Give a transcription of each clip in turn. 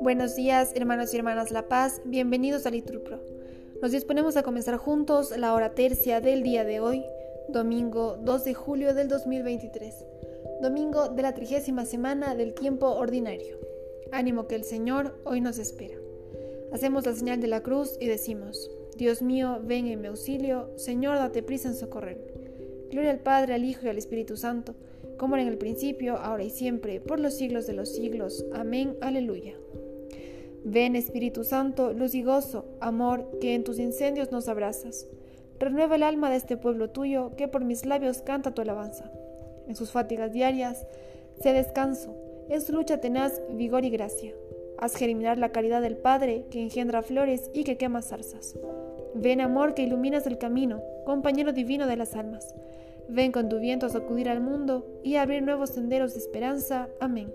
Buenos días, hermanos y hermanas La Paz, bienvenidos a Liturpro. Nos disponemos a comenzar juntos la hora tercia del día de hoy, domingo 2 de julio del 2023, domingo de la trigésima semana del tiempo ordinario. Ánimo que el Señor hoy nos espera. Hacemos la señal de la cruz y decimos, Dios mío, ven en mi auxilio, Señor, date prisa en socorrerme. Gloria al Padre, al Hijo y al Espíritu Santo, como era en el principio, ahora y siempre, por los siglos de los siglos. Amén, aleluya. Ven Espíritu Santo, luz y gozo, amor, que en tus incendios nos abrazas. Renueva el alma de este pueblo tuyo, que por mis labios canta tu alabanza. En sus fatigas diarias, sé descanso, en su lucha tenaz vigor y gracia. Haz germinar la caridad del Padre, que engendra flores y que quema zarzas. Ven amor que iluminas el camino, compañero divino de las almas. Ven con tu viento a sacudir al mundo y a abrir nuevos senderos de esperanza. Amén.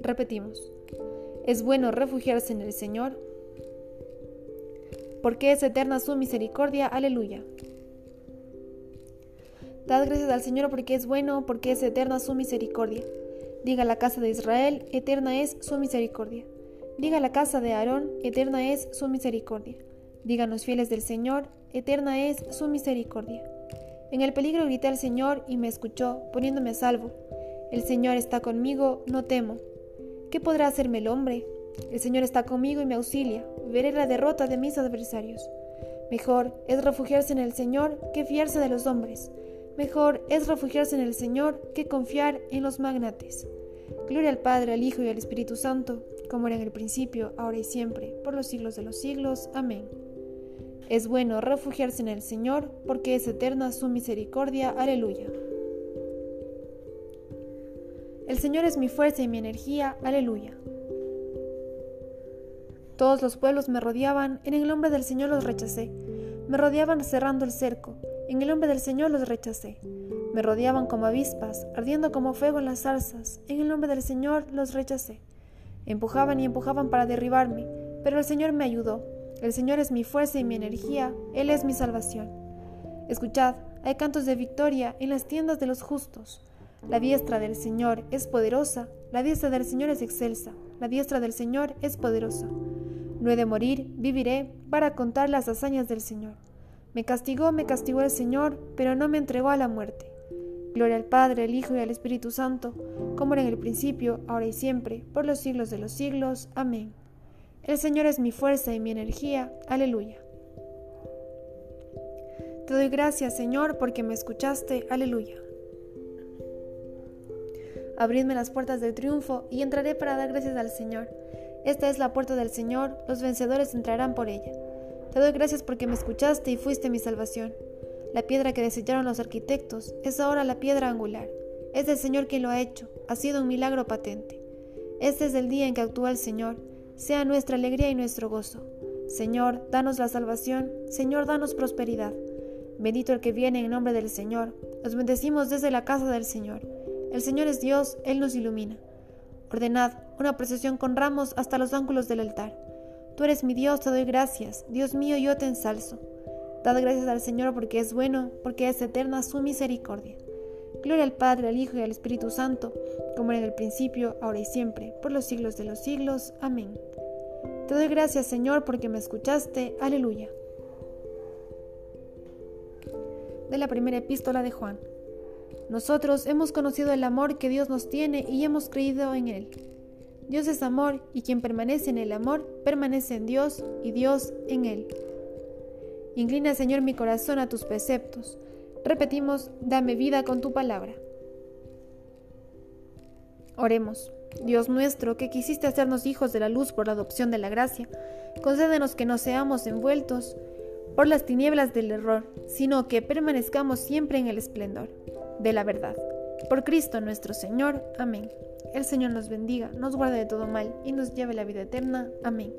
Repetimos. Es bueno refugiarse en el Señor, porque es eterna su misericordia. Aleluya. Dad gracias al Señor porque es bueno, porque es eterna su misericordia. Diga la casa de Israel, eterna es su misericordia. Diga la casa de Aarón, eterna es su misericordia. Digan los fieles del Señor, eterna es su misericordia. En el peligro grité al Señor y me escuchó, poniéndome a salvo. El Señor está conmigo, no temo. ¿Qué podrá hacerme el hombre? El Señor está conmigo y me auxilia. Veré la derrota de mis adversarios. Mejor es refugiarse en el Señor que fiarse de los hombres. Mejor es refugiarse en el Señor que confiar en los magnates. Gloria al Padre, al Hijo y al Espíritu Santo, como era en el principio, ahora y siempre, por los siglos de los siglos. Amén. Es bueno refugiarse en el Señor, porque es eterna su misericordia. Aleluya. El Señor es mi fuerza y mi energía. Aleluya. Todos los pueblos me rodeaban, en el nombre del Señor los rechacé. Me rodeaban cerrando el cerco, en el nombre del Señor los rechacé. Me rodeaban como avispas, ardiendo como fuego en las zarzas, en el nombre del Señor los rechacé. Empujaban y empujaban para derribarme, pero el Señor me ayudó. El Señor es mi fuerza y mi energía, Él es mi salvación. Escuchad, hay cantos de victoria en las tiendas de los justos. La diestra del Señor es poderosa, la diestra del Señor es excelsa, la diestra del Señor es poderosa. No he de morir, viviré para contar las hazañas del Señor. Me castigó, me castigó el Señor, pero no me entregó a la muerte. Gloria al Padre, al Hijo y al Espíritu Santo, como era en el principio, ahora y siempre, por los siglos de los siglos. Amén. El Señor es mi fuerza y mi energía. Aleluya. Te doy gracias, Señor, porque me escuchaste. Aleluya. Abridme las puertas del triunfo y entraré para dar gracias al Señor. Esta es la puerta del Señor, los vencedores entrarán por ella. Te doy gracias porque me escuchaste y fuiste mi salvación. La piedra que desecharon los arquitectos es ahora la piedra angular. Es el Señor quien lo ha hecho, ha sido un milagro patente. Este es el día en que actúa el Señor, sea nuestra alegría y nuestro gozo. Señor, danos la salvación, Señor, danos prosperidad. Bendito el que viene en nombre del Señor. Os bendecimos desde la casa del Señor. El Señor es Dios, Él nos ilumina. Ordenad una procesión con ramos hasta los ángulos del altar. Tú eres mi Dios, te doy gracias. Dios mío, yo te ensalzo. Dad gracias al Señor porque es bueno, porque es eterna su misericordia. Gloria al Padre, al Hijo y al Espíritu Santo, como era en el principio, ahora y siempre, por los siglos de los siglos. Amén. Te doy gracias, Señor, porque me escuchaste. Aleluya. De la primera epístola de Juan. Nosotros hemos conocido el amor que Dios nos tiene y hemos creído en Él. Dios es amor y quien permanece en el amor permanece en Dios y Dios en Él. Inclina, Señor, mi corazón a tus preceptos. Repetimos, dame vida con tu palabra. Oremos. Dios nuestro, que quisiste hacernos hijos de la luz por la adopción de la gracia, concédenos que no seamos envueltos por las tinieblas del error, sino que permanezcamos siempre en el esplendor de la verdad. Por Cristo nuestro Señor. Amén. El Señor nos bendiga, nos guarde de todo mal y nos lleve a la vida eterna. Amén.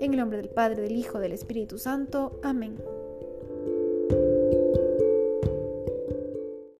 En el nombre del Padre, del Hijo, del Espíritu Santo. Amén.